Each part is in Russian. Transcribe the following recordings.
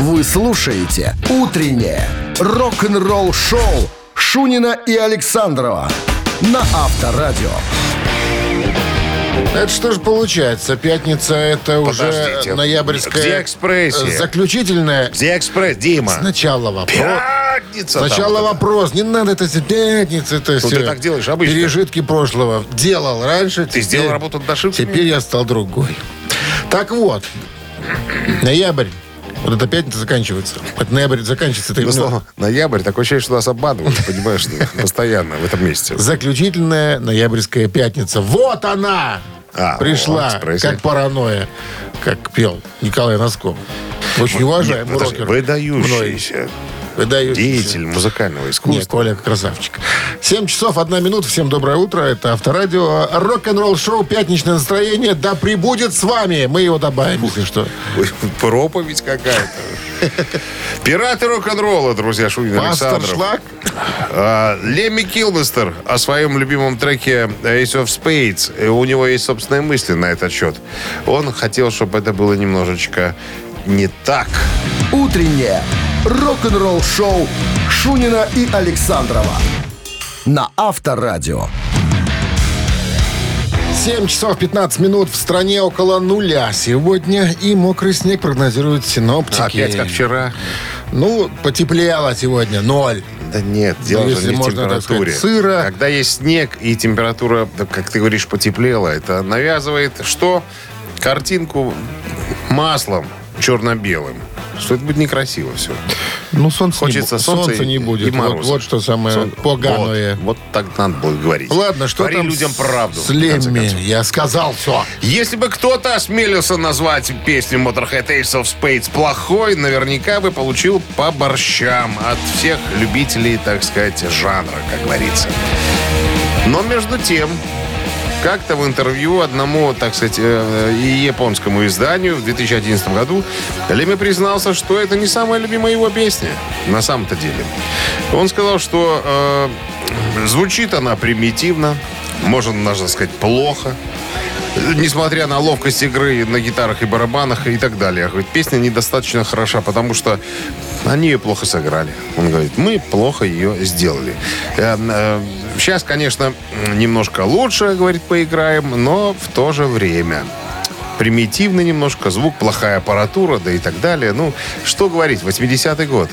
Вы слушаете «Утреннее рок-н-ролл-шоу» Шунина и Александрова на Авторадио. Это что же получается? Пятница это уже Подождите. ноябрьская... Где экспрессия? Заключительная. Где экспресс, Дима? Сначала вопрос. Пятница. там Сначала вот это. вопрос. Не надо это пятница. Это Ну, все. ты так делаешь обычно. Пережитки прошлого. Делал раньше. Ты сделал работу над ошибками? Теперь я стал другой. Так вот. Ноябрь. Вот эта пятница заканчивается. Вот ноябрь заканчивается. Это, слово ноябрь, такое ощущение, что нас обманывают, понимаешь, постоянно в этом месте. Заключительная ноябрьская пятница. Вот она! А, Пришла, экспрессия. как паранойя, как пел Николай Носков. Очень уважаемый рокер. выдающийся Выдающийся. деятель музыкального Нет, искусства. Коля красавчик. 7 часов, 1 минута. Всем доброе утро. Это Авторадио. Рок-н-ролл шоу «Пятничное настроение». Да прибудет с вами. Мы его добавим, если что. Проповедь какая-то. Пираты рок-н-ролла, друзья, Шунин Александров. Шлак. А, Лемми Килмистер о своем любимом треке Ace of Spades. У него есть собственные мысли на этот счет. Он хотел, чтобы это было немножечко не так. Утреннее рок-н-ролл-шоу Шунина и Александрова на Авторадио. 7 часов 15 минут. В стране около нуля сегодня. И мокрый снег прогнозируют синоптики. Опять как вчера. Ну, потеплело сегодня. Ноль. Да нет, дело Ну, же не в температуре. сказать, сыро. Когда есть снег и температура, как ты говоришь, потеплела, это навязывает что? Картинку маслом черно-белым. Что это будет некрасиво все. Ну, солнца, Хочется не, солнца, солнца не и- будет. и вот, мороза. вот что самое Сон- поганое. Вот, вот так надо было говорить. Ладно, что Говори там людям правду. с Лемми? Я сказал все. Если бы кто-то осмелился назвать песню Motorhead Ace of Spades плохой, наверняка бы получил по борщам от всех любителей, так сказать, жанра, как говорится. Но между тем, как-то в интервью одному, так сказать, э, и японскому изданию в 2011 году Леми признался, что это не самая любимая его песня на самом-то деле. Он сказал, что э, звучит она примитивно, можно даже сказать плохо, несмотря на ловкость игры на гитарах и барабанах и так далее. Песня недостаточно хороша, потому что они ее плохо сыграли. Он говорит, мы плохо ее сделали. сейчас, конечно, немножко лучше, говорит, поиграем, но в то же время примитивно немножко, звук, плохая аппаратура, да и так далее. Ну, что говорить, 80-й год.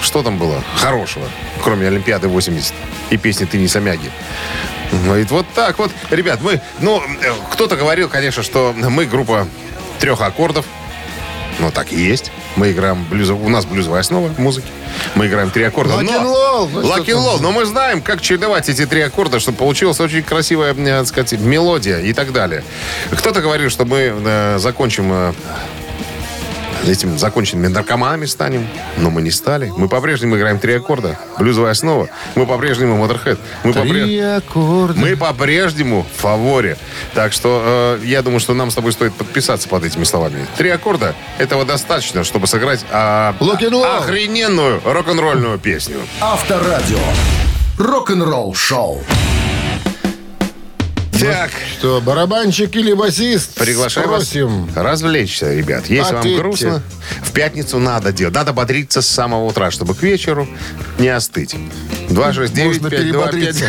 Что там было хорошего, кроме Олимпиады 80 и песни «Ты не Самяги»? Говорит, вот так вот. Ребят, мы, ну, э, кто-то говорил, конечно, что мы группа трех аккордов. Ну, так и есть. Мы играем блюзов... У нас блюзовая основа в музыке. Мы играем три аккорда. Lock но- roll, ну. Но мы знаем, как чередовать эти три аккорда, чтобы получилась очень красивая, э, так сказать, мелодия и так далее. Кто-то говорил, что мы э, закончим э, этим законченными наркоманами станем, но мы не стали. Мы по-прежнему играем три аккорда. Блюзовая основа. Мы по-прежнему Motorhead. Мы попре- Три аккорда. мы по-прежнему в фаворе. Так что э, я думаю, что нам с тобой стоит подписаться под этими словами. Три аккорда этого достаточно, чтобы сыграть roll. охрененную рок-н-ролльную песню. Авторадио. Рок-н-ролл-шоу. Так, Что, барабанщик или басист? приглашаем Спросим. вас развлечься, ребят. Если вам Ответьте. грустно, в пятницу надо делать. Надо бодриться с самого утра, чтобы к вечеру не остыть. 269 Можно перебодриться.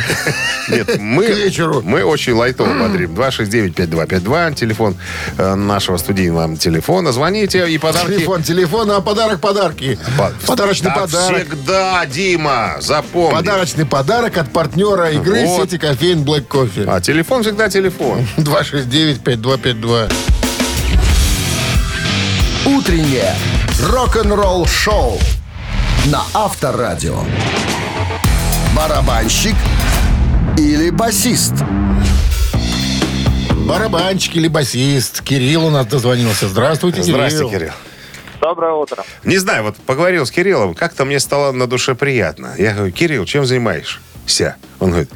Нет, мы, вечеру. мы очень лайтово бодрим. 269-5252, телефон э, нашего студийного телефона. Звоните и подарки... Телефон, телефон, а подарок подарки. По- Подарочный Да подарок. всегда, Дима, запомни. Подарочный подарок от партнера игры Вот. сети кофеин Black Coffee. А телефон всегда телефон. 269-5252. Утреннее рок-н-ролл-шоу на Авторадио. Барабанщик или басист? Барабанщик или басист. Кирилл у нас дозвонился. Здравствуйте, Кирилл. Здрасте, Кирилл. Доброе утро. Не знаю, вот поговорил с Кириллом, как-то мне стало на душе приятно. Я говорю, Кирилл, чем занимаешься? Он говорит,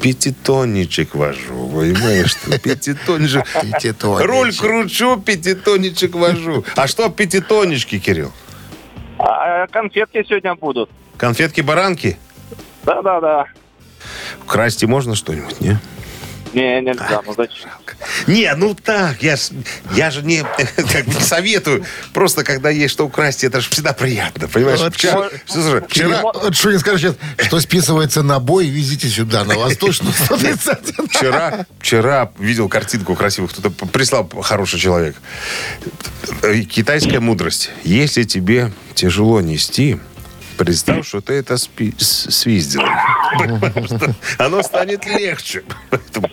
пятитонничек вожу, понимаешь, что пятитонничек. Пятитонничек. Руль кручу, пятитонничек вожу. А что пятитоннички, Кирилл? А конфетки сегодня будут. Конфетки-баранки? Да-да-да. Красти можно что-нибудь, не? Не, нельзя, ну зачем? Не, ну так, я, ж- я же не, как бы не советую. Просто когда есть что украсть, это же всегда приятно, понимаешь? Вот Вчера, слушай, вчера, Вот что не скажешь сейчас, что списывается на бой, везите сюда, на Восточную 131. вчера, вчера видел картинку красивую, кто-то прислал хороший человек. Э, Китайская мудрость. Если тебе тяжело нести, представь, что ты это спи- с- свиздил. Оно станет легче. Поэтому-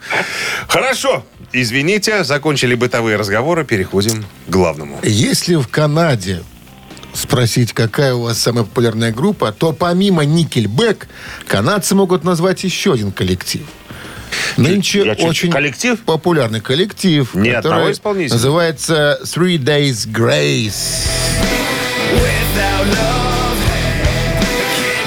Хорошо. Извините, закончили бытовые разговоры, переходим к главному. Если в Канаде спросить, какая у вас самая популярная группа, то помимо Никельбэк, канадцы могут назвать еще один коллектив. Нынче Я очень коллектив? популярный коллектив, Не который называется Three Days Grace.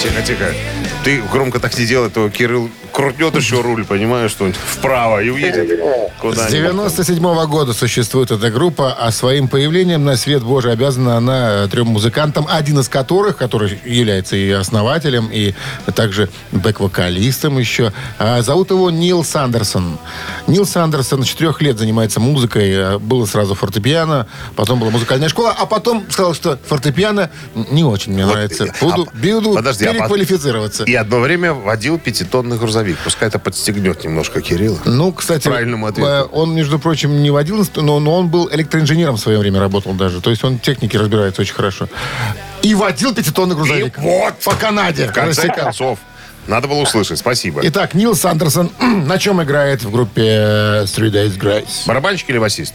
Тихо, тихо. Ты громко так не делай, то Кирилл крутнет еще руль, понимаешь, что вправо и уедет С куда 97 года существует эта группа, а своим появлением на свет Божий обязана она э, трем музыкантам, один из которых, который является и основателем, и также бэк-вокалистом еще. А зовут его Нил Сандерсон. Нил Сандерсон с четырех лет занимается музыкой. э, Было сразу фортепиано, потом была музыкальная школа, а потом сказал, что фортепиано не очень мне нравится. а- Буду, буду подожди, а переквалифицироваться. И одно время водил пятитонный грузовик. Пускай это подстегнет немножко Кирилла. Ну, кстати, Правильному ответу. э, он, между прочим, не водил, но, но он был электроинженером в свое время работал даже. То есть он в технике разбирается очень хорошо. И водил пятитонный грузовик. И вот. По Канаде. В конце Рассекал. концов. Надо было услышать. Спасибо. Итак, Нил Сандерсон на чем играет в группе э, Three Days Grace? Барабанщик или басист?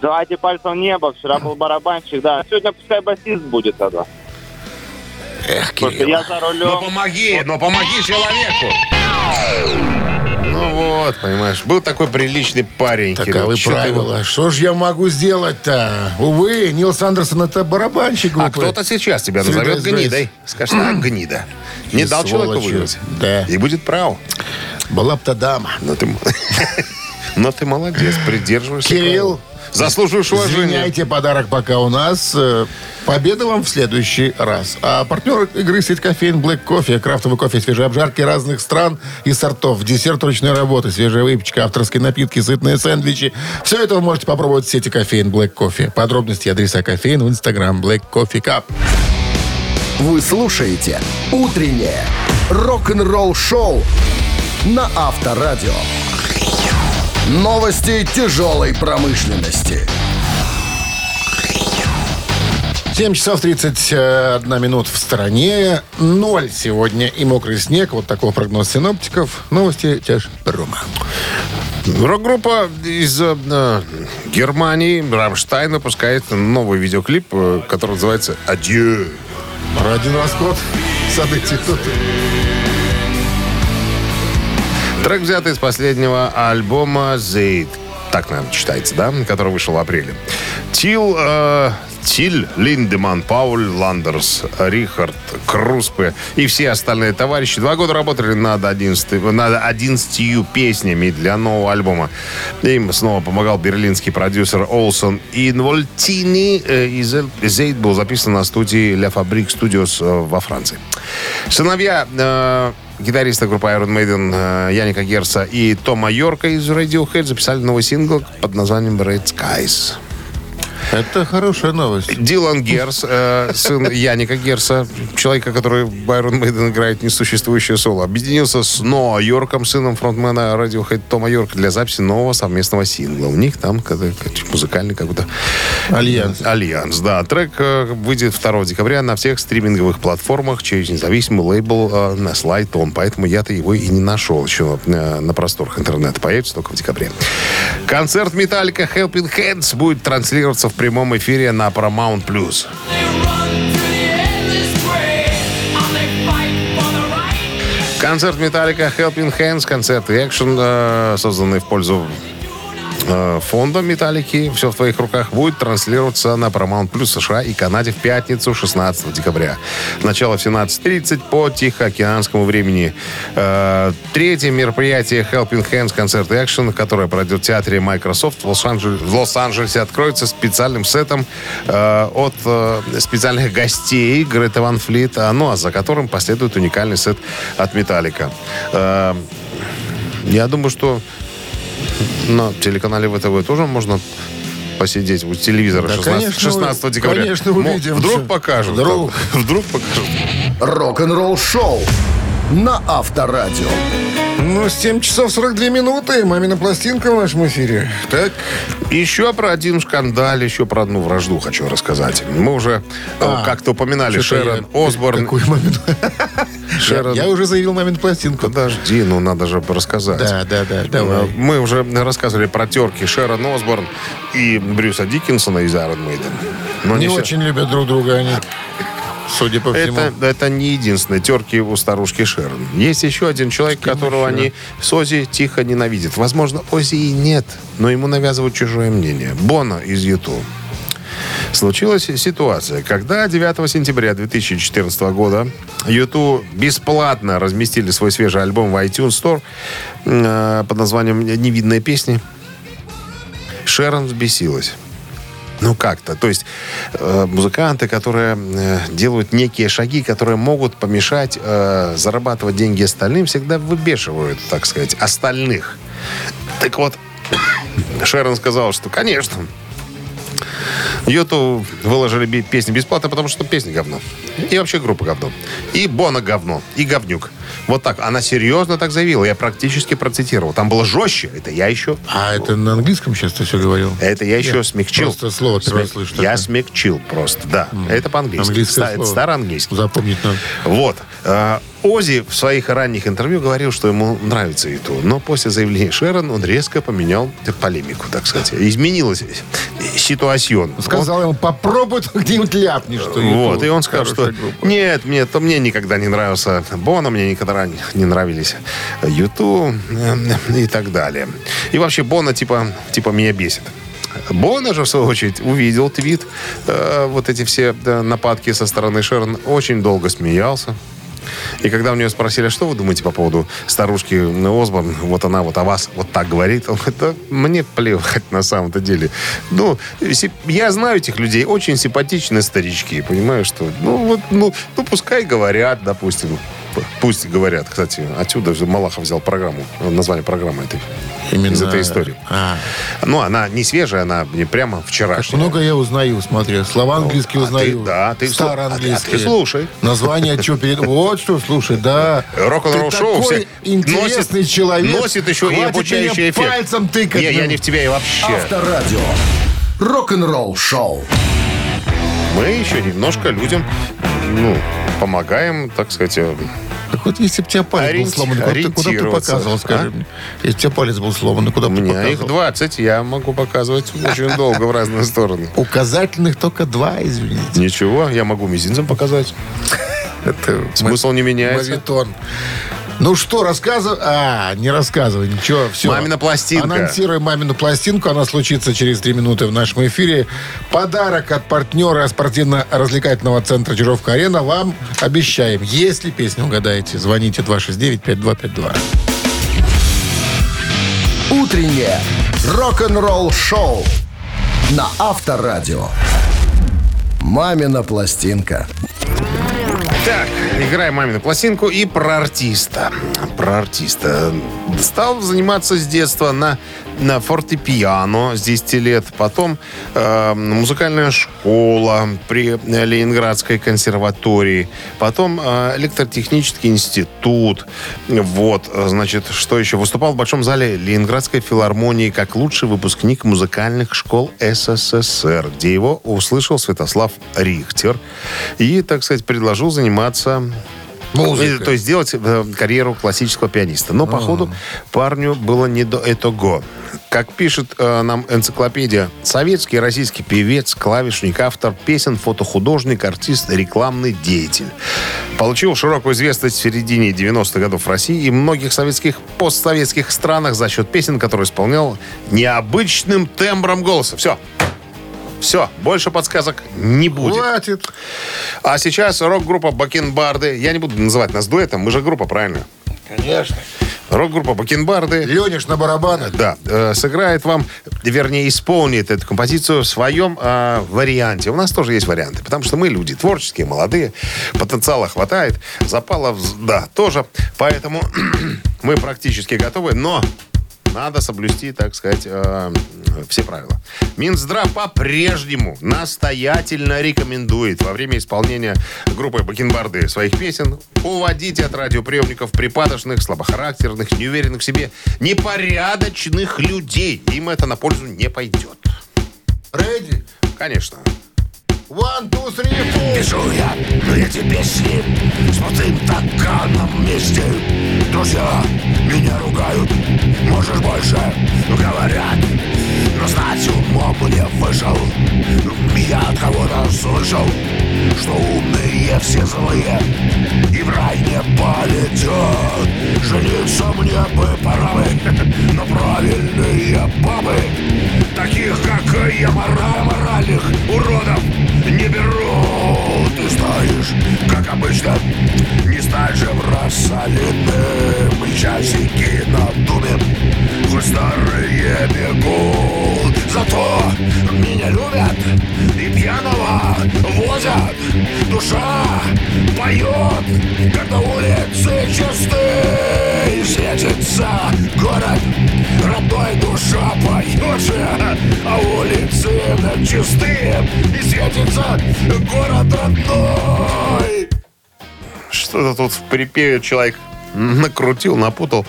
Давайте пальцем в небо. Вчера был барабанщик, да. Сегодня пускай басист будет тогда. Эх, Кирилл. я за Ну рулем. помоги, ну помоги человеку. Ну вот, понимаешь, был такой приличный парень. Кирилл. Таковы Чё ты правила. Что ж я могу сделать-то? Увы, Нил Сандерсон это барабанщик его- А группы. кто-то сейчас тебя назовет Grace. гнидой. Скажет, так, гнида. Не И дал человеку выбрать. Да. И будет прав. Была б та дама. Но ты, но ты молодец, придерживаешься. Кирилл, правил. Заслуживаешь уважения. Извиняйте, подарок пока у нас. Э, Победа вам в следующий раз. А партнер игры сеть кофеин Black Coffee. Крафтовый кофе, свежие обжарки разных стран и сортов. Десерт ручной работы, свежая выпечка, авторские напитки, сытные сэндвичи. Все это вы можете попробовать в сети кофеин Black Coffee. Подробности и адреса кофеин в инстаграм Black Coffee Cup. Вы слушаете «Утреннее рок-н-ролл-шоу» на Авторадио. Новости тяжелой промышленности. 7 часов 31 минут в стороне. Ноль сегодня и мокрый снег. Вот такой прогноз синоптиков. Новости тяж Рома. Рок-группа из э, э, Германии, Рамштайн, выпускает новый видеоклип, э, который называется «Адью». Один расход. Событий тут. Трек взят из последнего альбома «Зейд». Так, наверное, читается, да? Который вышел в апреле. Тил, э, Тиль, Линдеман, Пауль, Ландерс, Рихард, Круспе и все остальные товарищи два года работали над 11, над 11 песнями для нового альбома. Им снова помогал берлинский продюсер Олсон Инвольтини. Э, и «Зе- «Зейд» был записан на студии La Fabrique Studios во Франции. Сыновья э, гитариста группы Iron Maiden э, Яника Герса и Тома Йорка из Radiohead записали новый сингл под названием Red Skies. Это хорошая новость. Дилан Герс, э, сын Яника Герса, человека, который Iron Maiden играет несуществующее соло, объединился с Ноа Йорком, сыном фронтмена Radiohead Тома Йорка, для записи нового совместного сингла. У них там какой-то музыкальный какой-то Альянс. Альянс, да. Трек э, выйдет 2 декабря на всех стриминговых платформах через независимый лейбл э, на Слайтон. Поэтому я-то его и не нашел еще э, на просторах интернета. Появится только в декабре. Концерт Металлика Helping Hands будет транслироваться в прямом эфире на Paramount+. Plus. Концерт Металлика Helping Hands, концерт экшен, э, созданный в пользу фонда Металлики «Все в твоих руках» будет транслироваться на Paramount Plus США и Канаде в пятницу 16 декабря. Начало в 17.30 по Тихоокеанскому времени. Э, Третье мероприятие Helping Hands концерт экшен, которое пройдет в театре Microsoft в Лос-Анджелесе, откроется специальным сетом э, от э, специальных гостей Грета Ван Флит, а, ну а за которым последует уникальный сет от Металлика. Э, Я думаю, что на телеканале ВТВ тоже можно посидеть у телевизора Да, 16, конечно, 16 вы- декабря. конечно, увидим Вдруг покажут. Вдруг. там. Вдруг покажут. Рок-н-ролл шоу на Авторадио. Ну, 7 часов 42 минуты. Мамина пластинка в нашем эфире. Так, Еще про один скандал, еще про одну вражду хочу рассказать. Мы уже э, А, как-то упоминали Шерон я- Осборн. Какой момент? Шерон- Я уже заявил мамину пластинку. Подожди, ну надо же рассказать. Да, да, да, Э, давай. Мы уже рассказывали про терки Шерон Осборн и Брюса Диккенсона из Iron Maiden. Но Не все- очень любят друг друга они, судя по всему. Это, это не единственные терки у старушки Шерон. Есть еще один человек, которого они с Ози тихо ненавидят. Возможно, Ози и нет, но ему навязывают чужое мнение. Бона из Юту. Случилась ситуация, когда 9 сентября 2014 года Юту бесплатно разместили свой свежий альбом в iTunes Store э, под названием «Невидные песни». Шерон взбесилась. Ну как-то. То есть э, музыканты, которые э, делают некие шаги, которые могут помешать э, зарабатывать деньги остальным, всегда выбешивают, так сказать, остальных. Так вот, Шерон сказал, что, конечно, Юту выложили песни бесплатно, потому что песни говно. И вообще группа говно. И Бона говно. И говнюк. Вот так. Она серьезно так заявила. Я практически процитировал. Там было жестче. Это я еще А это на английском сейчас ты все говорил? это я еще Я смягчил. просто слово первый раз слышу Я такое. смягчил просто, да. Это по-английски. Английское Ста- слово. Староанглийский. Запомнить надо. Вот. Ози в своих ранних интервью говорил, что ему нравится и то. Но после заявления Шерон он резко поменял полемику, так сказать. Изменилась ситуацион. Сказал ему, попробуй где-нибудь ляпни, что Вот, и он сказал, что группа. нет, мне, то мне никогда не нравился Бона, мне никогда не нравились Юту э, и так далее. И вообще Бона типа, типа меня бесит. Бона же, в свою очередь, увидел твит, э, вот эти все да, нападки со стороны Шерон, очень долго смеялся. И когда у нее спросили, что вы думаете по поводу старушки Осборн, вот она вот о вас вот так говорит, он говорит, да мне плевать на самом-то деле. Ну, я знаю этих людей, очень симпатичные старички, понимаю, что, ну, вот, ну, ну, пускай говорят, допустим, Пусть говорят. Кстати, отсюда же Малахов взял программу, название программы этой, Именно- из этой истории. А, Ну, она не свежая, она не прямо как вчерашняя. много я узнаю, смотри. Слова английские а узнаю. ты- да, ты Староанглийские. а ты слушай. Название что перед... Вот что, слушай, да. Рок-н-ролл шоу такой интересный носит, человек. носит еще и Хватит обучающий меня эффект. пальцем тыкать. Не, я ну. не в тебя и вообще. Авторадио. Рок-н-ролл шоу. Мы еще немножко людям, ну, помогаем, так сказать, э, Так вот, если бы у тебя палец был Ориенти- сломан, куда ты, куда ты показывал, скажи а? мне? Если у тебя палец был сломан, куда у ты меня их показывал? 20, я могу показывать очень долго в разные стороны. Указательных только два, извините. Ничего, я могу мизинцем показать. Это Смысл не меняется. Мавитон. Ну что, рассказывай? А, не рассказывай, ничего, все. Мамина пластинка. Анонсируем мамину пластинку. Она случится через три минуты в нашем эфире. Подарок от партнера спортивно-развлекательного центра Чижовка-Арена вам обещаем. Если песню угадаете, звоните 269-5252. Утреннее рок-н-ролл шоу на Авторадио. Мамина пластинка. Так, играем мамину пластинку и про артиста. Про артиста. Стал заниматься с детства на, на фортепиано с 10 лет. Потом э, музыкальная школа при Ленинградской консерватории. Потом э, электротехнический институт. Вот, значит, что еще? Выступал в Большом зале Ленинградской филармонии как лучший выпускник музыкальных школ СССР, где его услышал Святослав Рихтер. И, так сказать, предложил заниматься Музыкой. Э, То есть сделать э, карьеру классического пианиста. Но, походу, парню было не до этого. Как пишет э, нам энциклопедия, советский российский певец, клавишник, автор песен, фотохудожник, артист, рекламный деятель. Получил широкую известность в середине 90-х годов в России и многих советских, постсоветских странах за счет песен, которые исполнял необычным тембром голоса. Все. Все, больше подсказок не будет. Хватит. А сейчас рок-группа Бакенбарды. Я не буду называть нас дуэтом, мы же группа, правильно? Конечно. Рок-группа Бакенбарды. Лениш на барабанах. Да, э, сыграет вам, вернее, исполнит эту композицию в своем э, варианте. У нас тоже есть варианты, потому что мы люди творческие, молодые, потенциала хватает, запала, вз- да, тоже. Поэтому мы практически готовы, но надо соблюсти, так сказать, э, все правила. Минздрав по-прежнему настоятельно рекомендует во время исполнения группой Бакенбарды своих песен уводить от радиоприемников припадочных, слабохарактерных, неуверенных в себе, непорядочных людей. Им это на пользу не пойдет. Ready? Конечно. One, two, three, four. Пишу я эти песни с пустым стаканом вместе. Друзья меня ругают, можешь больше? Говорят знать умом мне вышел Я от кого-то слышал, что умные все злые. И в рай не полетят. Жениться мне бы пора бы Но правильные бабы. Таких, как я, мора моральных уродов не берут Ты знаешь, как обычно Не стать же в раз солидным И Хоть старые бегут. Зато меня любят И пьяного возят. Душа поет Когда улицы чисты И светится город Родной душа поет же А улицы чистые И светится город родной. Что-то тут в припеве человек накрутил, напутал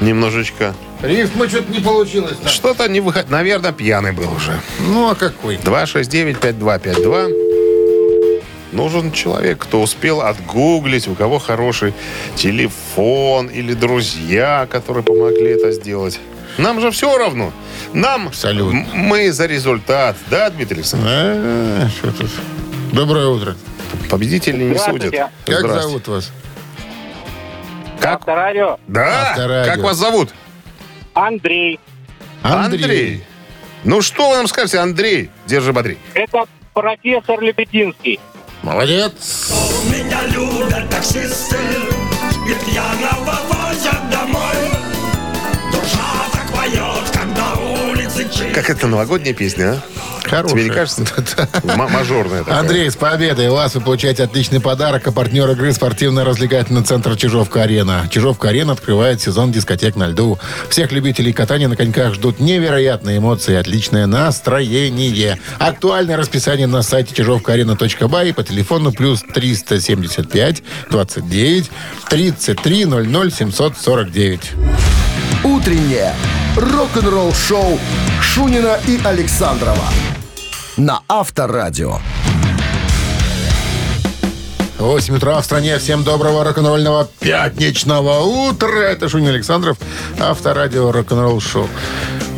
немножечко. Рифма что-то не получилось. да. Что-то не выходит. Наверное, пьяный был уже. Ну, а какой? 269-5252. Нужен человек, кто успел отгуглить, у кого хороший телефон или друзья, которые помогли это сделать. Нам же все равно. Нам Абсолютно. мы за результат. Да, Дмитрий Александрович? А, что тут? Доброе утро. Победители не судят. Как зовут вас? Как? Авторадио. Да. Авторадио. Как вас зовут? Андрей. Ну что вы нам скажете, Андрей? Держи, бодри. Это профессор Лебединский. Молодец. Меня любят таксисты И пьяного возят домой Душа так поет, Как это новогодняя песня, а? Хорошая. Тебе не кажется? Мажорная такая. Андрей, с победой! У вас вы получаете отличный подарок. А партнер игры спортивно-развлекательный центр Чижовка-Арена. Чижовка-Арена открывает сезон дискотек на льду. Всех любителей катания на коньках ждут невероятные эмоции и отличное настроение. Актуальное расписание на сайте чижовкаарена.бай и по телефону плюс 375 29 33 00 749. Утреннее рок-н-ролл-шоу Шунина и Александрова на Авторадио. 8 утра в стране. Всем доброго рок-н-ролльного пятничного утра. Это Шунин Александров, авторадио рок-н-ролл шоу.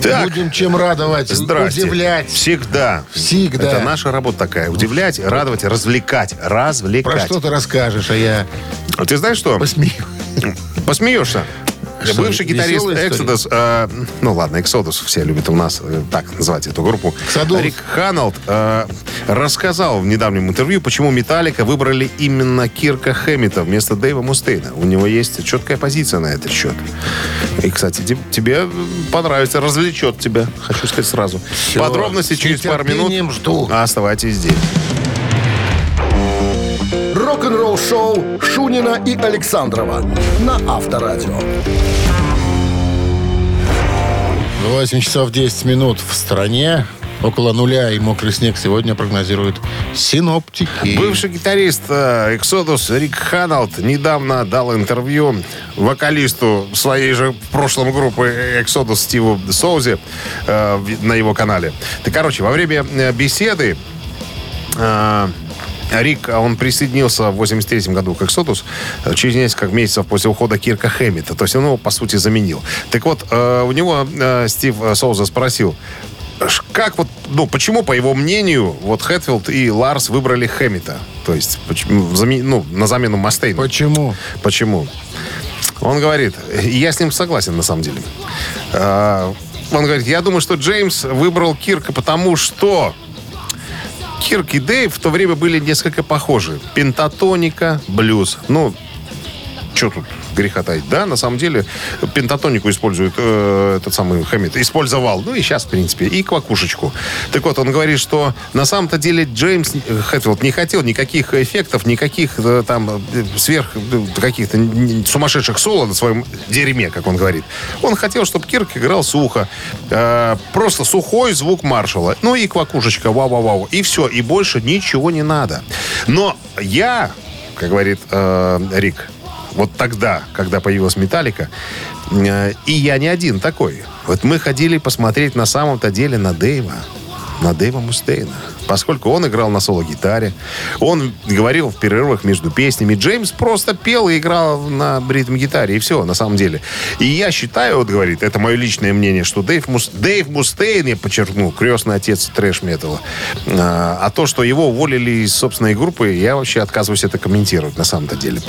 Так. Будем чем радовать, Здрасте. удивлять. Всегда. Всегда. Это наша работа такая. Удивлять, радовать, развлекать. Про Развлекать. что ты расскажешь, а я А Ты знаешь что? посмею. Посмеешься. Что, Бывший гитарист? Exodus, э, ну ладно, Exodus все любят у нас э, так называть эту группу. Exodus. Рик Ханалд э, рассказал в недавнем интервью, почему Металлика выбрали именно Кирка Хэммита вместо Дэйва Мустейна. У него есть четкая позиция на этот счет. И, кстати, те- тебе понравится, развлечет тебя, хочу сказать сразу. Всё, Подробности через пару минут. жду. Оставайтесь здесь. Рок-н-ролл-шоу Шунина и Александрова на Авторадио. 8 часов 10 минут в стране. Около нуля и мокрый снег сегодня прогнозируют синоптики. Бывший гитарист э, Exodus Рик Ханалд недавно дал интервью вокалисту своей же в прошлом группы Exodus Стиву Соузе э, на его канале. Ты, короче, во время э, беседы э, Рик, а он присоединился в 83 году к Exodus э, через несколько месяцев после ухода Кирка Хэммита. То есть он его, по сути, заменил. Так вот, э, у него э, Стив Соуза спросил, как вот, ну, почему, по его мнению, вот Хэтфилд и Ларс выбрали Хэммита? То есть, почему, ну, на замену Мастейну. Почему? Почему? Он говорит, я с ним согласен на самом деле. Он говорит, я думаю, что Джеймс выбрал Кирка, потому что Кирк и Дэйв в то время были несколько похожи. Пентатоника, блюз. Ну, что тут греха таить? Да, на самом деле пентатонику использует э, этот самый Хэммит. Использовал. Ну и сейчас, в принципе. И квакушечку. Так вот, он говорит, что на самом-то деле Джеймс Хэтфилд не хотел никаких эффектов, никаких э, там э, сверх э, каких-то сумасшедших соло на своем дерьме, как он говорит. Он хотел, чтобы Кирк играл сухо. Э, просто сухой звук маршала. Ну и квакушечка, вау-вау-вау. И все. И больше ничего не надо. Но я, как говорит э, Рик, вот тогда, когда появилась Металлика, э, и я не один такой. Вот мы ходили посмотреть на самом-то деле на Дэйва. На Дэйва Мустейна. Поскольку он играл на соло-гитаре, он говорил в перерывах между песнями. Джеймс просто пел и играл на ритм-гитаре, и все, на самом деле. И я считаю, вот говорит, это мое личное мнение, что Дэйв, Мус... Дэйв Мустейн, я подчеркну, крестный отец трэш-металла. А, а то, что его уволили из собственной группы, я вообще отказываюсь это комментировать, на самом-то деле.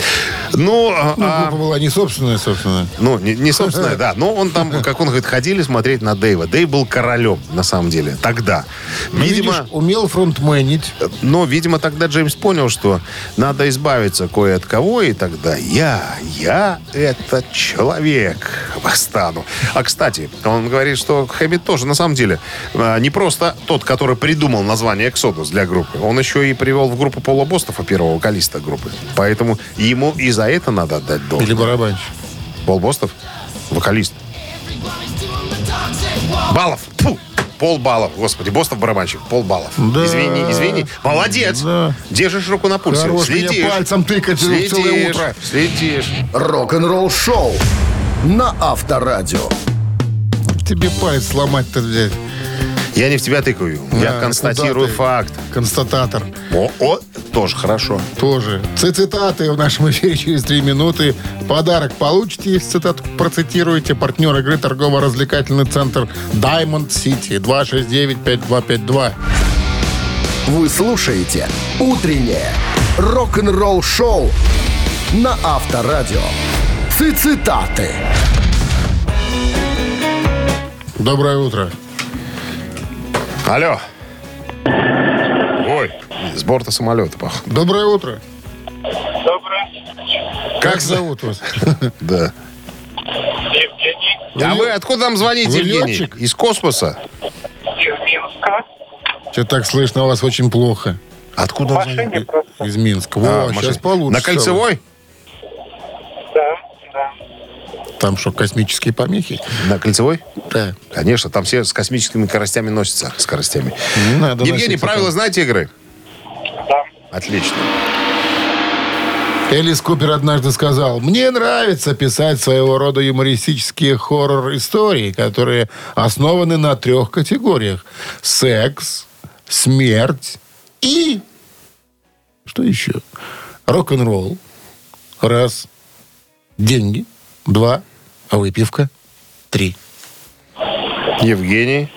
Ну, а- Ну, а- группа была не собственная, собственно. ну, не, не собственно, да. Но он там, как он говорит, ходили смотреть на Дэйва. Дэйв был королем, на самом деле, тогда. Ну, Видимо, умел фронтменить. но, видимо, тогда Джеймс понял, что надо избавиться кое от кого, и тогда я, я этот человек восстану. А, кстати, он говорит, что Хэббит тоже, на самом деле, а, не просто тот, который придумал название Exodus для группы. Он еще и привел в группу Пола Бостова, первого вокалиста группы. Поэтому ему и за это надо отдать должное. Или барабанщик. Пол Бостов? Вокалист. Балов. Фу. Пол баллов. Господи, Бостов барабанщик. Пол баллов. Да. Извини, извини. Молодец. Да. Держишь руку на пульсе. Хорош Следишь. пальцем тыкать Следишь. целое утро. Следишь. Рок-н-ролл шоу на Авторадио. Тебе палец сломать-то взять. Я не в тебя тыкаю. Я А, констатирую куда ты? факт. Констататор. О, о, тоже хорошо. Тоже. Цитаты в нашем эфире через три минуты. Подарок получите, если цитату процитируете. Партнер игры торгово-развлекательный центр Diamond City 269-5252. Вы слушаете «Утреннее рок-н-ролл-шоу» на Авторадио. Цитаты. Доброе утро. Алло. Ой, с борта самолета, пах. Доброе утро. Доброе. Как зовут вас? Да. Евгений А вы откуда нам звоните, Вы Евгений? летчик? Из космоса? из Минска. Что так слышно, у вас очень плохо. Откуда В машине просто. Из Минска. Во, А, сейчас машина. получится. На кольцевой? Там что, космические помехи? На кольцевой? Да. Конечно, там все с космическими скоростями носятся. Скоростями. Надо Евгений, правила там. знаете игры? Да. Отлично. Элис Купер однажды сказал, «Мне нравится писать своего рода юмористические хоррор-истории, которые основаны на трех категориях. Секс, смерть и... Что еще? Рок-н-ролл. Раз. Деньги. Два. А выпивка. Три. Евгений.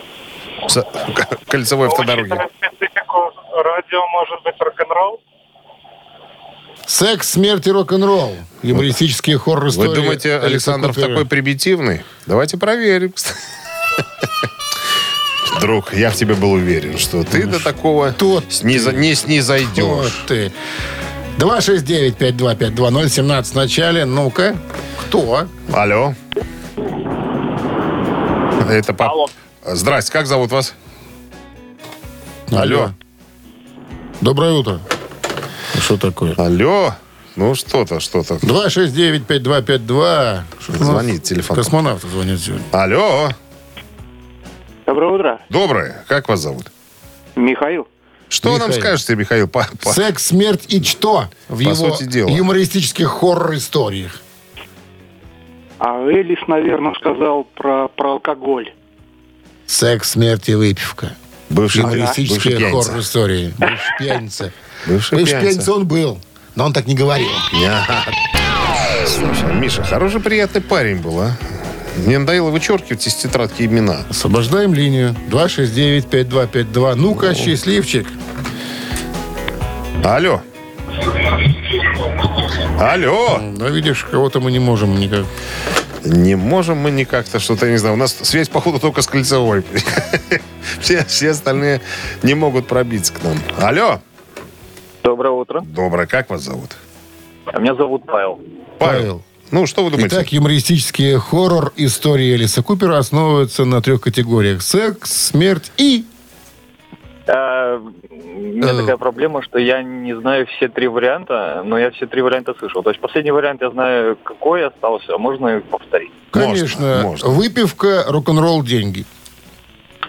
С- Кольцевой автодороги. Радио, может быть, рок-н-ролл? Секс, смерть и рок-н-ролл. Юмористические хоррор-истории. Вы думаете, Александров Купера. такой примитивный? Давайте проверим. Друг, я в тебе был уверен, что ты до такого Тот сниза- не снизойдешь. Вот ты. 269-5252-017 в начале. Ну-ка. Кто? Алло. Это пап. Алло. Здрасте, как зовут вас? Алло. Доброе утро. Что такое? Алло. Ну, что-то, что-то. 269-5252. Что у нас Звонит телефон. Космонавты звонят сегодня. Алло. Доброе утро. Доброе. Как вас зовут? Михаил. Что нам Михаил. скажете, Михаил? По- по- Секс, смерть и что? В По его сути дела. юмористических хоррор-историях. А Элис, наверное, сказал про, про алкоголь. Секс, смерть и выпивка. Бывший, Юмористические пьяница. хоррор-истории. Бывший пьяница. Бывший Бывший пьяница. пьяница он был. Но он так не говорил. Слушай, Миша, хороший приятный парень был, а? Мне надоело вычеркивать из тетрадки имена. Освобождаем линию. 269-5252. Ну-ка, счастливчик. Алло. Алло. Да видишь, кого-то мы не можем никак. Не можем мы никак-то что-то, я не знаю. У нас связь, походу, только с кольцевой. Все, все остальные не могут пробиться к нам. Алло. Доброе утро. Доброе. Как вас зовут? А Меня зовут Павел. Павел. Ну, что вы думаете? Итак, юмористический хоррор истории Элиса Купера основывается на трех категориях. Секс, смерть и... Э, У меня Э. такая проблема, что я не знаю все три варианта, но я все три варианта слышал. То есть последний вариант я знаю, какой остался, а можно повторить. Конечно, можно. выпивка, рок-н-ролл, деньги.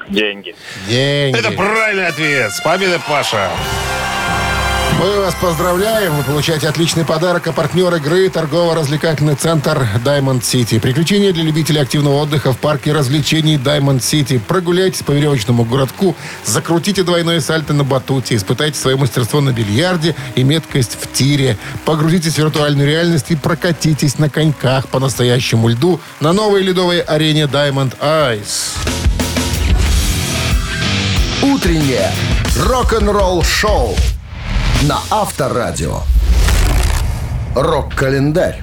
Деньги. Деньги. Это правильный ответ. С победой, Паша. Мы вас поздравляем. Вы получаете отличный подарок. А партнер игры торгово-развлекательный центр Diamond City. Приключения для любителей активного отдыха в парке развлечений Diamond City. Прогуляйтесь по веревочному городку, закрутите двойное сальто на батуте, испытайте свое мастерство на бильярде и меткость в тире. Погрузитесь в виртуальную реальность и прокатитесь на коньках по настоящему льду на новой ледовой арене Diamond Ice. Утреннее рок-н-ролл-шоу на Авторадио. Рок-календарь.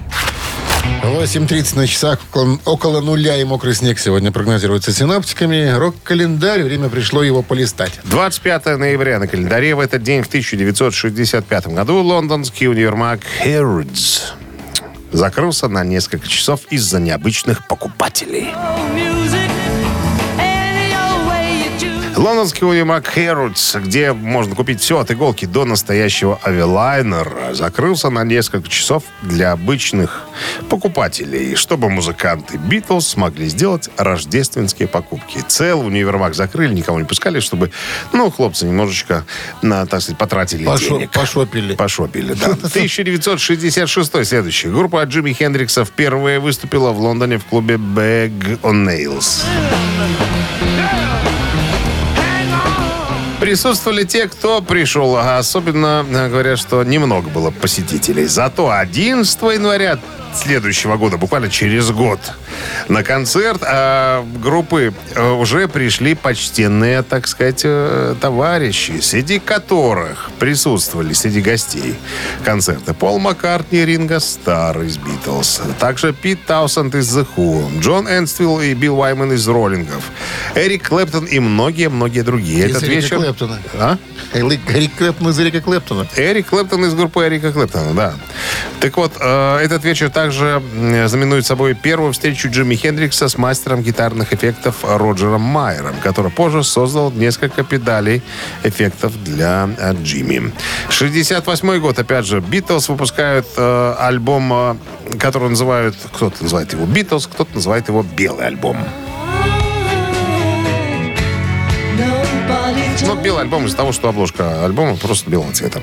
8.30 на часах, около, около нуля и мокрый снег сегодня прогнозируется синаптиками. Рок-календарь, время пришло его полистать. 25 ноября на календаре в этот день в 1965 году лондонский универмаг Harrods закрылся на несколько часов из-за необычных покупателей. Лондонский универмаг Harrods, где можно купить все от иголки до настоящего авилайнера, закрылся на несколько часов для обычных покупателей, чтобы музыканты Битлз смогли сделать рождественские покупки. Целый универмаг закрыли, никого не пускали, чтобы, ну, хлопцы немножечко, на, так сказать, потратили Пошо- денег. пошопили. Пошопили, да. 1966 следующий. Группа Джимми Хендрикса впервые выступила в Лондоне в клубе Bag on Nails. Присутствовали те, кто пришел, а особенно э, говорят, что немного было посетителей. Зато 11 января следующего года, буквально через год, на концерт а, группы э, уже пришли почтенные, так сказать, э, товарищи, среди которых присутствовали среди гостей концерта Пол Маккартни, Ринго Стар из Битлз, также Пит Таусенд из The Who, Джон Энтвистл и Билл Уайман из Роллингов, Эрик Клэптон и многие-многие другие. Из Этот Эрика вечер... Клэптона. А? Эрик Клэптон из Эрика Клэптона. Эрик Клэптон из группы Эрика Клэптона, да. Так вот, э, этот вечер также знаменует собой первую встречу Джимми Хендрикса с мастером гитарных эффектов Роджером Майером, который позже создал несколько педалей эффектов для э, Джимми. 68 год, опять же, Битлз выпускают э, альбом, э, который называют, кто-то называет его Битлз, кто-то называет его Белый альбом. Ну, белый альбом из-за того, что обложка альбома просто белого цвета.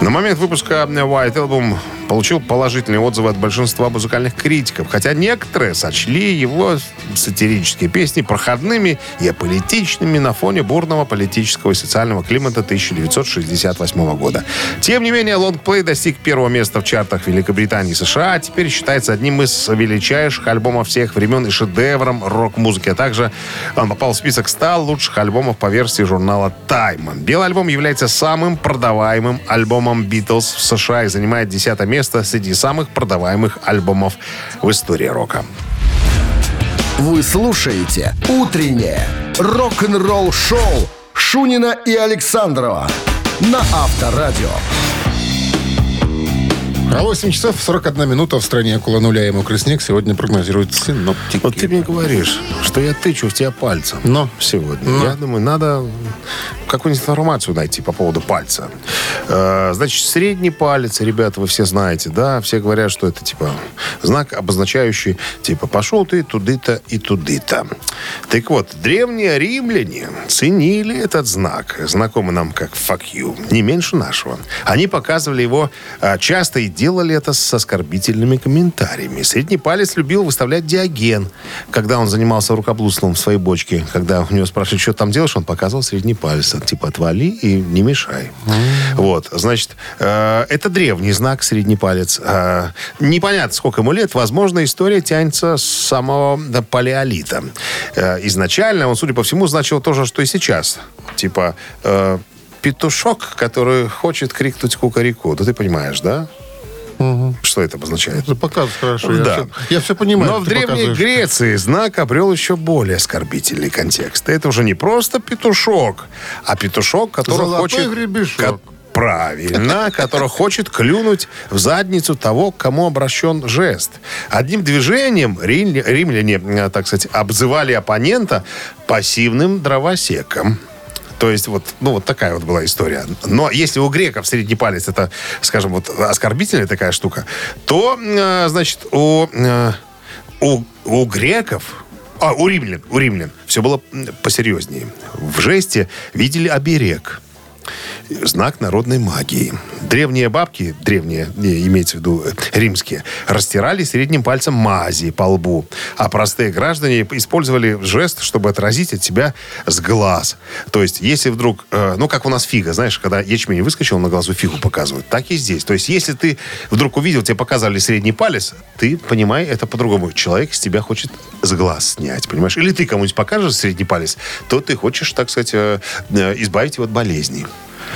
На момент выпуска White Album получил положительные отзывы от большинства музыкальных критиков, хотя некоторые сочли его сатирические песни проходными и аполитичными на фоне бурного политического и социального климата 1968 года. Тем не менее, лонгплей достиг первого места в чартах Великобритании и США, а теперь считается одним из величайших альбомов всех времен и шедевром рок-музыки. А также он попал в список 100 лучших альбомов по версии журнала Time. Белый альбом является самым продаваемым альбомом Битлз в США и занимает десятое место среди самых продаваемых альбомов в истории рока. Вы слушаете «Утреннее рок-н-ролл-шоу» Шунина и Александрова на Авторадио. А 8 часов 41 минута в стране около нуля и мокрый снег сегодня прогнозируют синоптики. Вот ты мне говоришь, что я тычу в тебя пальцем. Но. Сегодня. Я думаю, надо какую-нибудь информацию найти по поводу пальца. Э, значит, средний палец, ребята, вы все знаете, да? Все говорят, что это, типа, знак, обозначающий, типа, пошел ты туды-то и туды-то. Так вот, древние римляне ценили этот знак, знакомый нам как fuck you, не меньше нашего. Они показывали его э, часто и делали это с оскорбительными комментариями. Средний палец любил выставлять Диоген, когда он занимался рукоблудством в своей бочке. Когда у него спрашивают, что там делаешь, он показывал средний палец. Типа, отвали и не мешай. Вот, значит, э, это древний знак, средний палец. Э, непонятно, сколько ему лет. Возможно, история тянется с самого да, палеолита. Э, изначально он, судя по всему, значил то же, что и сейчас. Типа, э, петушок, который хочет крикнуть кукареку. Да ты понимаешь, да? Что это обозначает? Это показывает хорошо. Я, Да. все, я все понимаю. Но в Древней показываешь. Греции знак обрел еще более оскорбительный контекст. Это уже не просто петушок, а петушок, который Золотой хочет... гребешок. Правильно, который хочет клюнуть в задницу того, к кому обращен жест. Одним движением рим- римляне, э, так сказать, обзывали оппонента пассивным дровосеком. То есть вот, ну, вот такая вот была история. Но если у греков средний палец это, скажем, вот оскорбительная такая штука, то, э, значит, у, э, у, у греков, а, у римлян, у римлян все было посерьезнее. В жесте видели оберег. Знак народной магии. Древние бабки, древние, не, имеется в виду э, римские, растирали средним пальцем мази по лбу, а простые граждане использовали жест, чтобы отразить от себя с глаз. То есть, если вдруг, э, ну, как у нас фига, знаешь, когда ячмень выскочил, на глазу фигу показывают, так и здесь. То есть, если ты вдруг увидел, тебе показали средний палец, ты понимай, это по-другому. Человек с тебя хочет с глаз снять, понимаешь? Или ты кому-нибудь покажешь средний палец, то ты хочешь, так сказать, э, избавить его от болезни.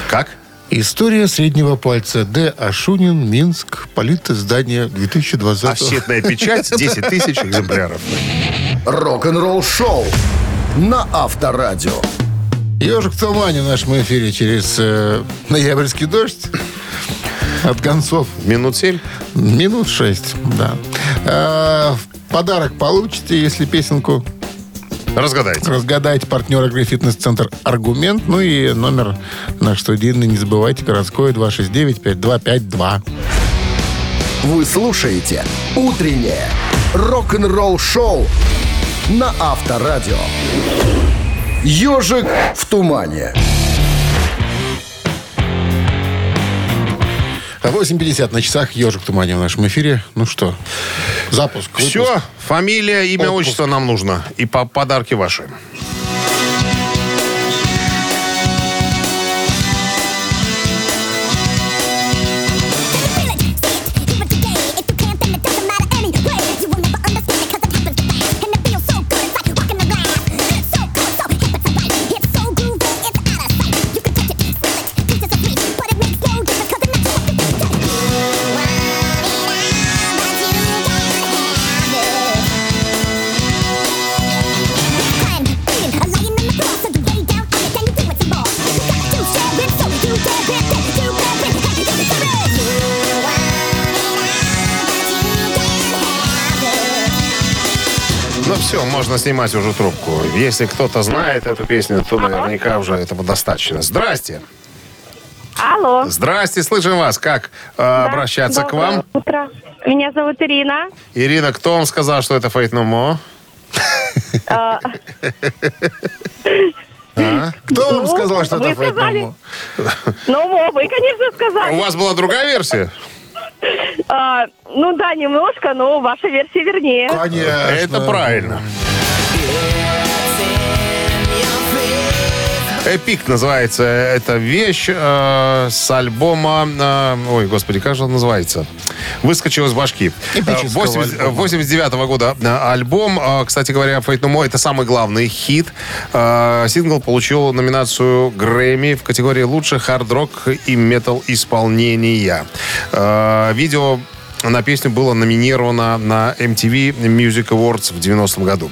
Как? История среднего пальца. Д. Ашунин, Минск, политиздание 2020. Офсетная печать, 10 тысяч экземпляров. Рок-н-ролл шоу на Авторадио. Ежик в тумане в нашем эфире через э, ноябрьский дождь. От концов Минут 7. минут шесть, да. В подарок получите, если песенку Разгадайте. разгадаете. Партнер игры «Фитнес-центр Аргумент». Ну и номер наш студийный, не забывайте, городской 269-5252. Вы слушаете «Утреннее рок-н-ролл-шоу» на Авторадио. «Ежик в тумане». 8.50 на часах «Ежик тумане» в нашем эфире. Ну что, запуск. выпуск. Все, фамилия, имя, Отпуск. отчество нам нужно. И по подарки ваши. Снимать уже трубку. Если кто-то знает эту песню, то наверняка уже этого достаточно. Здрасте. Алло. Здрасте, слышим вас. Как э, обращаться к вам? Утро. Меня зовут Ирина. Ирина, кто вам сказал, что это Фейт Нумо? А, Кто вам Ну, сказал, что это Фред сказали. Мамо? Ну, вы, конечно, У сказали. вас была другая версия? А, ну да, немножко, но ваша версия вернее. Конечно. Это правильно. Эпик называется эта вещь э, с альбома... э, ой, господи, как же он называется? Выскочил из башки. Эпического 80 альбома. 89 года э, альбом. Э, Кстати говоря, Фейт No More это самый главный хит. Э, Сингл получил номинацию Грэмми в категории «Лучший хард-рок и метал исполнения». Э, Видео на песню было номинировано на MTV Music Awards в 90 году.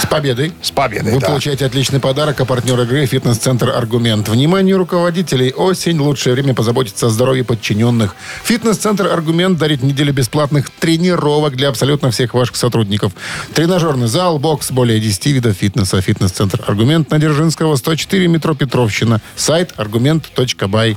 С победой. С победой, Вы да. получаете отличный подарок, а партнер игры «Фитнес-центр Аргумент». Внимание руководителей! Осень – лучшее время позаботиться о здоровье подчиненных. «Фитнес-центр Аргумент» дарит неделю бесплатных тренировок для абсолютно всех ваших сотрудников. Тренажерный зал, бокс, более 10 видов фитнеса. «Фитнес-центр Аргумент» на Дзержинского, 104, метро Петровщина. Сайт аргумент.бай.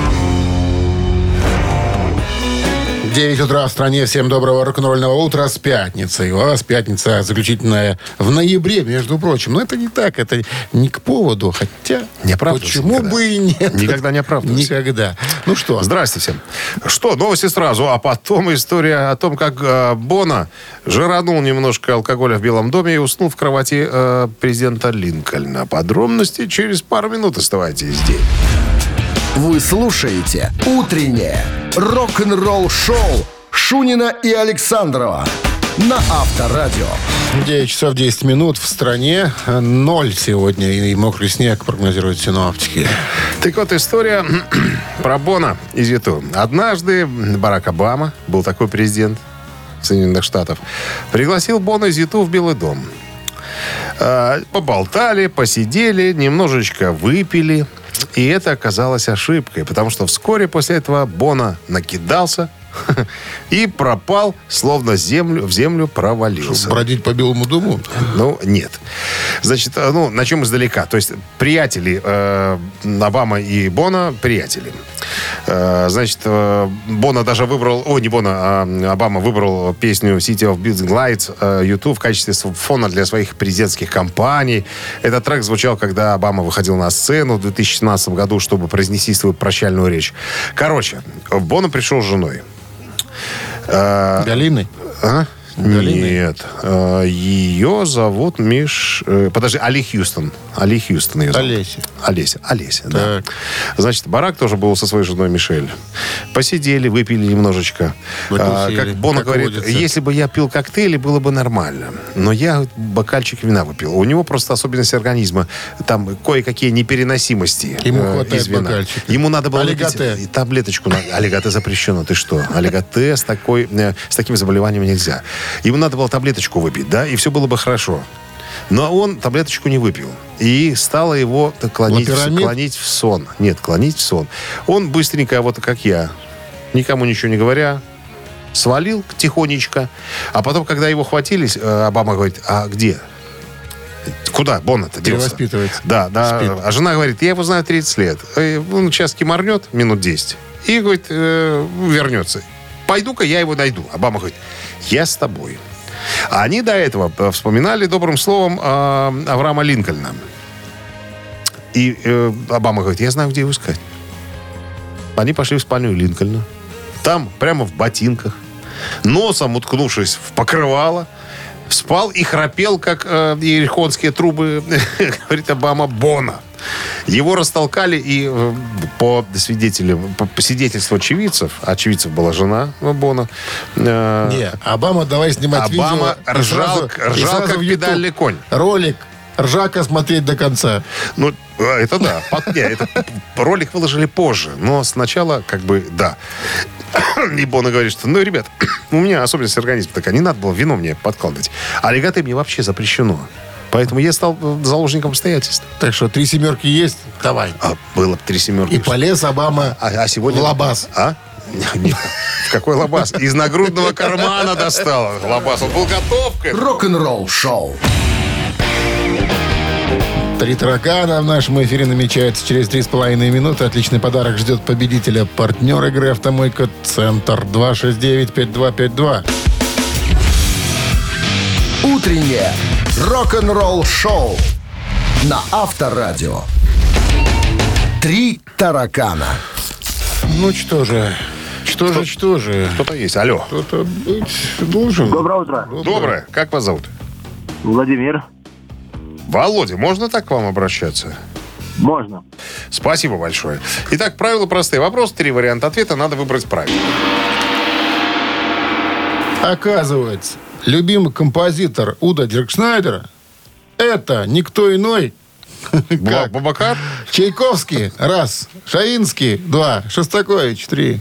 9 утра в стране. Всем доброго рок-н-ролльного утра с пятницей. У вас пятница заключительная в ноябре, между прочим. Но это не так, это не к поводу. Хотя, Не почему никогда. бы и нет? Никогда не оправдывайся. Никогда. Ну что, Здрасте всем. Что, новости сразу, а потом история о том, как э, Бона жиранул немножко алкоголя в Белом доме и уснул в кровати э, президента Линкольна. Подробности через пару минут оставайтесь здесь. Вы слушаете «Утреннее рок-н-ролл-шоу» Шунина и Александрова на Авторадио. 9 часов 10 минут в стране. Ноль сегодня. И мокрый снег прогнозируют синоптики. Так вот, история про Бона из Юту. Однажды Барак Обама, был такой президент, Соединенных Штатов, пригласил Бона и Зиту в Белый дом. А, Поболтали, посидели, немножечко выпили. И это оказалось ошибкой, потому что вскоре после этого Бона накидался и пропал, словно землю, в землю провалился. Бродить по Белому дому? Ну, нет. Значит, э, ну, начнем издалека. То есть, приятели э, Обама и Бона, приятели. Э, значит, э, Бона даже выбрал, о, не Бона, а Обама выбрал песню City of Building Lights э, YouTube в качестве фона для своих президентских кампаний. Этот трек звучал, когда Обама выходил на сцену в 2017 году, чтобы произнести свою прощальную речь. Короче, Бона пришел с женой. Галины? а? Нет. Ее зовут Миш... э, Подожди, Али Хьюстон. Али Хьюстон ее зовут. Олеся. Олеся. Олеся, да. Значит, Барак тоже был со своей женой Мишель. Посидели, выпили немножечко. А, Потусили, как Бона как говорит, водится. если бы я пил коктейли, было бы нормально. Но я бокальчик вина выпил. У него просто особенность организма. Там кое-какие непереносимости Ему э, хватает из вина. бокальчика. Ему надо было Олиготе. выпить таблеточку. Олиготе запрещено. Ты что? Олиготе с, такой, э, с таким заболеванием нельзя. Ему надо было таблеточку выпить, да, и все было бы хорошо. Но он таблеточку не выпил. И стало его клонить, в- Лапирамид? клонить в сон. Нет, клонить в сон. Он быстренько, вот как я, никому ничего не говоря, свалил тихонечко. А потом, когда его хватились, э, Обама говорит, а где? Куда Боннет делся? Перевоспитывается. Да, да. Спит. А жена говорит, я его знаю 30 лет. Он сейчас киморнет минут 10. И, говорит, э, вернется. Пойду-ка я его найду. Обама говорит, я с тобой. А они до этого э, вспоминали добрым словом э, Авраама Линкольна. И э, Обама говорит, я знаю, где его искать. Они пошли в спальню Линкольна. Там, прямо в ботинках, носом уткнувшись в покрывало, спал и храпел, как э, иерихонские трубы, говорит Обама, Бона. Его растолкали, и э, по свидетелям, по, по свидетельству очевидцев, а очевидцев была жена Бона, э, Не, Обама давай снимать Обама видео. и ржал- сразу- ржал, и как педальный конь. Ролик. Ржака смотреть до конца. Ну, э, это да. Под- не, это ролик выложили позже, но сначала как бы да. И Бона говорит, что, ну, ребят, у меня особенность организма такая, не надо было вино мне подкладывать. А регаты мне вообще запрещено. Поэтому я стал заложником обстоятельств. Так что три семерки есть? Давай. А было бы три семерки. И полез Обама А, а сегодня... в лабаз. А? Нет. В какой лабаз? Из нагрудного кармана достала лабаз. Он был готов к. Рок-н-ролл шоу. Три таракана в нашем эфире намечается через три с половиной минуты. Отличный подарок ждет победителя. Партнер игры «Автомойка Центр» 269-5252. Утреннее рок-н-ролл шоу на Авторадио. Три таракана. Ну что же, что же, что же. Кто-то есть. Алло. Кто-то быть должен. Доброе утро. Доброе. Как вас зовут? Владимир. Володя, можно так к вам обращаться? Можно. Спасибо большое. Итак, правила простые. Вопрос, три варианта ответа. Надо выбрать правильно. Оказывается, любимый композитор Уда Диркшнайдера это никто иной, как Бабакар? Чайковский, раз, Шаинский, два, Шостакович, три.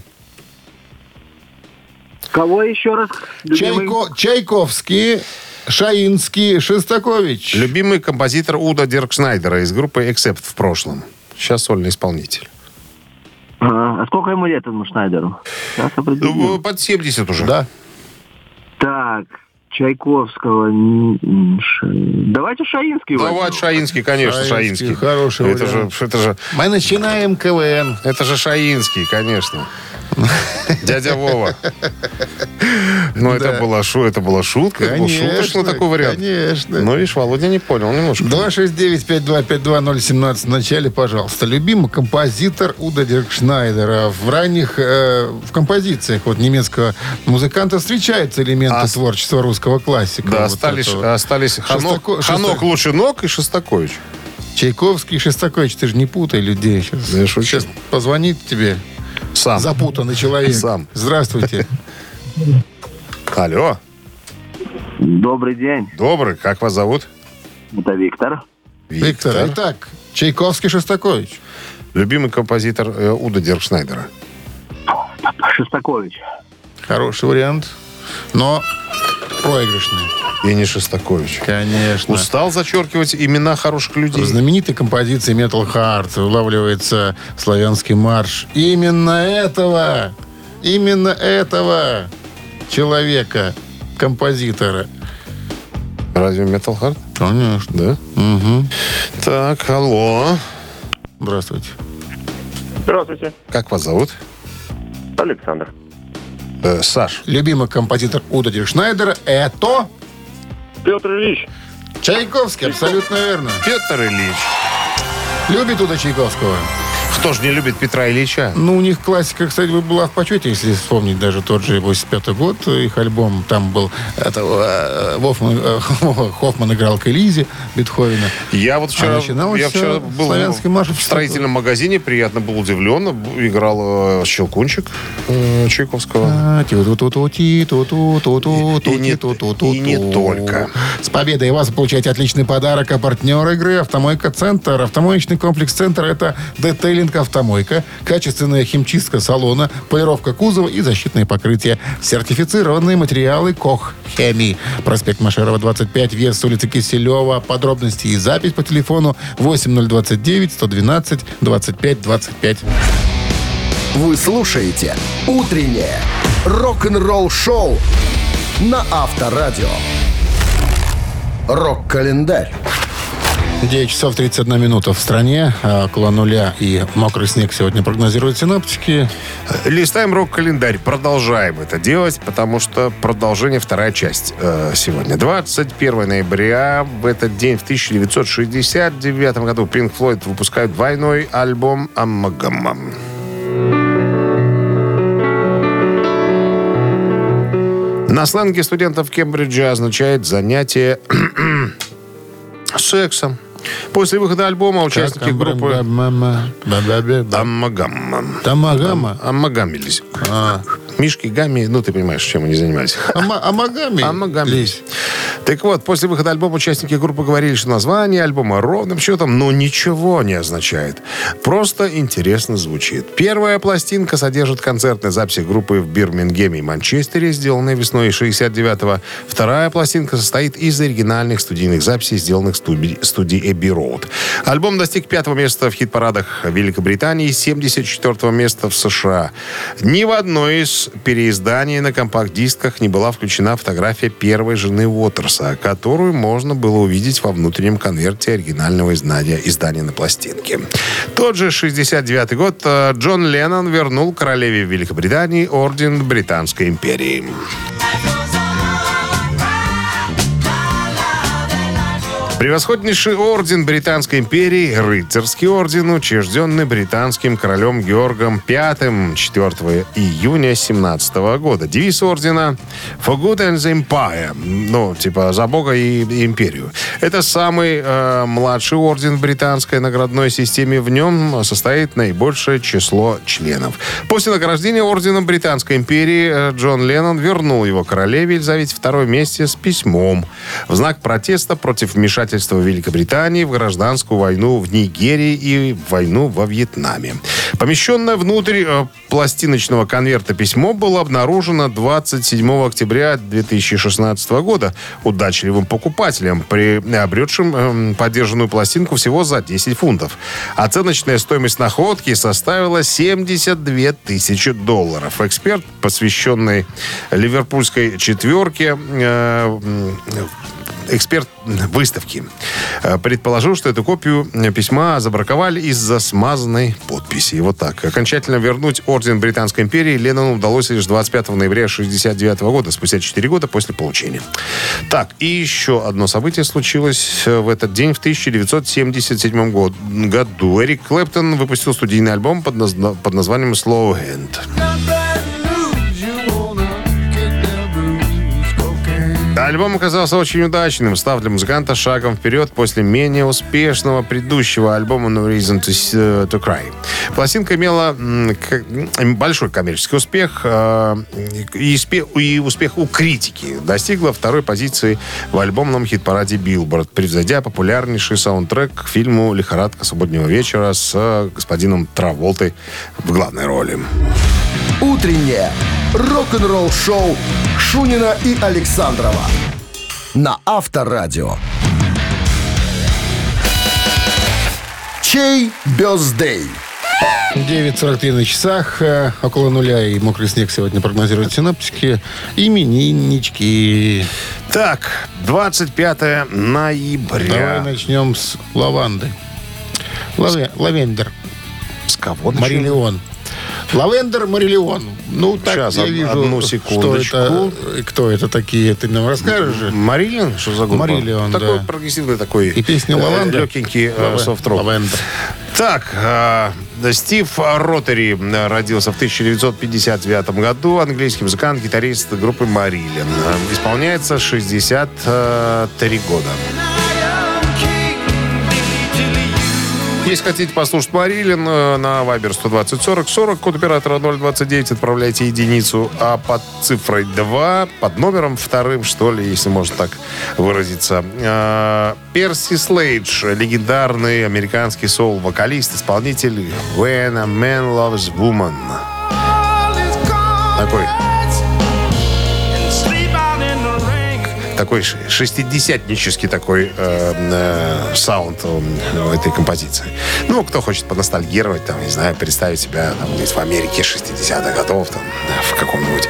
Кого еще раз? Чайко- Чайковский, Шаинский, Шостакович. Любимый композитор Уда Диркшнайдера из группы Accept в прошлом. Сейчас сольный исполнитель. А, а сколько ему лет этому Шнайдеру? Сейчас определим. Ну, под 70 уже. Да. Так, Чайковского. Давайте Шаинский. Давай, возьмем. Шаинский, конечно, Шаинский, Шаинский. хороший это же, вариант. это же, Мы начинаем КВН. это же Шаинский, конечно. Дядя Вова. Ну, это была шу, это была шутка, это был шуточный такой вариант. Конечно. Ну, видишь, Володя не понял немножко. 269-5252-017 в начале, пожалуйста. Любимый композитор Уда Диркшнайдера. В ранних э, в композициях вот немецкого музыканта встречаются элементы А- творчества русского классика. Да, остались, остались Ханок, ног и Шостакович. Чайковский и Шостакович. Ты же не путай людей сейчас. Я шучу. Сейчас позвонит тебе Сам. запутанный человек. Сам. Здравствуйте. Алло, Добрый день. добрый, как вас зовут? Это Виктор. Виктор, итак, Чайковский, Шостакович. Любимый композитор э, Уда Диркшнайдера. Шостакович. Хороший вариант. но проигрышный. И не Шостакович. Конечно. Устал зачеркивать имена хороших людей. В знаменитой композиции Metal Heart улавливается славянский марш. Именно этого, именно этого человека, композитора. Разве Metal Heart? Конечно. Да? Угу. Так, алло. Здравствуйте. Здравствуйте, Как вас зовут? Александр. Э, Саш. Любимый композитор Уда Диркшнайдера – это Петр Ильич. Чайковский, абсолютно верно. Петр Ильич. Любит Уда Чайковского? Кто же не любит Петра Ильича? Ну, у них классика, кстати, была в почете, если вспомнить даже тот же 85-й год, их альбом. Там был это, э, Вофман, э, Хоффман играл к Элизе Бетховена. Я вот вчера, А начиналось я вчера был славянский марш в строительном магазине, приятно был удивлен. Играл э, Щелкунчик э, Чайковского. А, И не- только. С победой вас получаете отличный подарок. А партнер игры «Автомойка Центр». Автомоечный комплекс «Центр» — это детейлинг «Автомойка», качественная химчистка салона, полировка кузова и защитные покрытия. Сертифицированные материалы «Кох Хемии». Проспект Машерова, 25, вес с улицы Киселева. Подробности и запись по телефону 8029 112 25 25. Вы слушаете «Утреннее рок-н-ролл-шоу» на Авторадио. Рок-календарь. 9 часов 31 минута в стране. а Около нуля и мокрый снег сегодня прогнозируют синоптики. Листаем рок-календарь. Продолжаем это делать, потому что продолжение, вторая часть э, сегодня. 21 ноября. В этот день, в 1969 году, Pink Floyd выпускают двойной альбом «Амагама». На сленге студентов Кембриджа означает занятие сексом. После выхода альбома участники группы Амагама. Амагамма. Тамагама. Амагамились. А. Мишки, Гамми, ну ты понимаешь, чем они занимались. Ама- Амагами. Амагамились. Так вот, после выхода альбома участники группы говорили, что название альбома ровным счетом, ну, ничего не означает. Просто интересно звучит. Первая пластинка содержит концертные записи группы в Бирмингеме и Манчестере, сделанные весной 69-го. Вторая пластинка состоит из оригинальных студийных записей, сделанных студи- студией Эбби Роуд. Альбом достиг пятого места в хит-парадах Великобритании и 74 места в США. Ни в одной из переизданий на компакт-дисках не была включена фотография первой жены Уотерса, которую можно было увидеть во внутреннем конверте оригинального издания, издания на пластинке. Тот же 69 год э, Джон Леннон вернул королеве Великобритании орден Британской империи. Превосходнейший орден Британской империи, рыцарский орден, учрежденный британским королем Георгом V 4 июня 17 года. Девиз ордена «For good and the empire», ну, типа «За Бога и империю». Это самый э, младший орден в британской наградной системе. В нем состоит наибольшее число членов. После награждения орденом Британской империи э, Джон Леннон вернул его королеве Елизавете II вместе с письмом в знак протеста против вмешательства Великобритании в гражданскую войну в Нигерии и войну во Вьетнаме. Помещенное внутрь э, пластиночного конверта письмо было обнаружено 27 октября 2016 года удачливым покупателем, приобретшим эм, подержанную пластинку всего за 10 фунтов. Оценочная стоимость находки составила 72 тысячи долларов. Эксперт, посвященный ливерпульской четверке, э, эксперт выставки э, предположил, что эту копию э, письма забраковали из-за смазанной подписи. Вот так. Окончательно вернуть орден Британской империи Леннону удалось лишь 25 ноября 1969 года, спустя 4 года после получения. Так, и еще одно событие случилось э, в этот день, в 1977 год- году. Эрик Клэптон выпустил студийный альбом под, назна- под названием «Slow Hand». Альбом оказался очень удачным, став для музыканта шагом вперед после менее успешного предыдущего альбома No Reason to, S- to Cry. Пластинка имела большой коммерческий успех э, и, спе- и успех у критики. Достигла второй позиции в альбомном хит-параде Billboard, превзойдя популярнейший саундтрек к фильму «Лихорадка субботнего вечера» с э, господином Траволтой в главной роли. Утреннее рок-н-ролл-шоу Шунина и Александрова на Авторадио. Чей бездей? 9.43 на часах, э, около нуля и мокрый снег сегодня прогнозируют синоптики. Имениннички. Так, 25 ноября. Давай начнем с лаванды. Lave- Lavender. С кого начнем? Marillion. Lavender, Marillion. Ну, так Сейчас, я вижу, одну что секундочку. это, э, кто это такие, ты нам расскажешь же? Marillion? Что за группа? Marillion, Такой да. прогрессивный такой. И песня э, «Лаванда»? Легенький э, софт-рок. Lavender. Так, Стив Ротери родился в 1959 году. Английский музыкант, гитарист группы Marillion. Исполняется 63 года. Если хотите послушать Марилин э, на Viber 120 40 40, код оператора 029, отправляйте единицу, а под цифрой 2, под номером вторым, что ли, если можно так выразиться. э, Перси Слейдж, легендарный американский соул-вокалист, исполнитель When a Man Loves Woman. Такой такой шестидесятнический такой э, э, саунд э, этой композиции. Ну, кто хочет поностальгировать, там, не знаю, представить себя там, в Америке 60-х годов, там, в каком-нибудь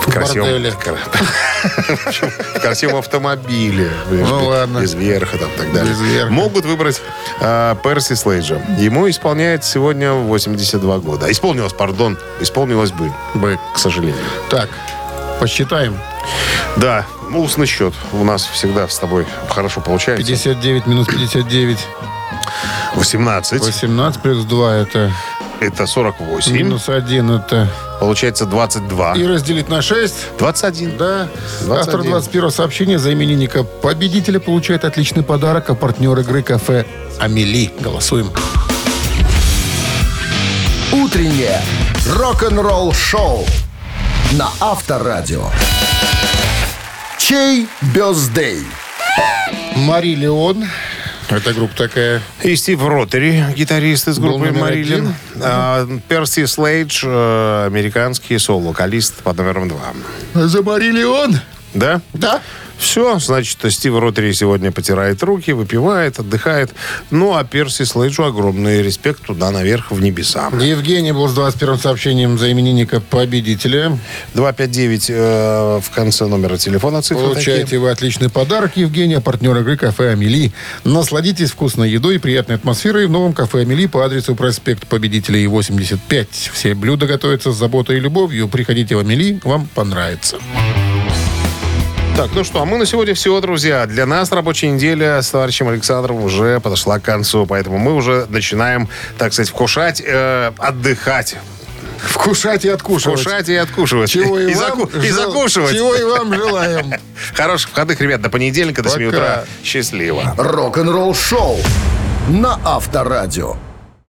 в красивом, в красивом автомобиле. Ну, ладно. Без верха, там, так далее. Могут выбрать Перси Слейджа. Ему исполняется сегодня 82 года. Исполнилось, пардон, исполнилось бы, Бы. к сожалению. Так, посчитаем. Да, ну, устный счет у нас всегда с тобой хорошо получается. 59 минус 59. 18. 18 плюс 2 это Это 48. минус 1 это... Получается 22. И разделить на 6. 21. Да. 21. Автор 21 сообщения за именинника победителя получает отличный подарок, а партнер игры кафе «Амели». Голосуем. Утреннее рок-н-ролл-шоу на Авторадио. Чей бездей? Мари Леон. Это группа такая. И Стив Ротери, гитарист из группы Марилин. А, Перси Слейдж, э, американский соло-вокалист под номером 2. За Мари Леон? Да? Да. Все, значит, Стив Ротери сегодня потирает руки, выпивает, отдыхает. Ну, а Перси Слейджу огромный респект туда наверх, в небеса. Евгений был с 21 сообщением за именинника победителя. 259 э, в конце номера телефона цифры Получаете такие. вы отличный подарок, Евгений, а партнер игры кафе «Амели». Насладитесь вкусной едой и приятной атмосферой в новом кафе «Амели» по адресу проспект Победителей 85. Все блюда готовятся с заботой и любовью. Приходите в «Амели», вам понравится. Так, ну что, а мы на сегодня все, друзья. Для нас рабочая неделя с товарищем Александром уже подошла к концу, поэтому мы уже начинаем, так сказать, вкушать, э, отдыхать. Вкушать и откушивать. Вкушать и откушивать. Чего и, и, вам заку- и жел- закушивать. Чего и вам желаем. Хороших выходных, ребят, до понедельника, до 7 Пока. утра. Счастливо. Рок-н-ролл-шоу на Авторадио.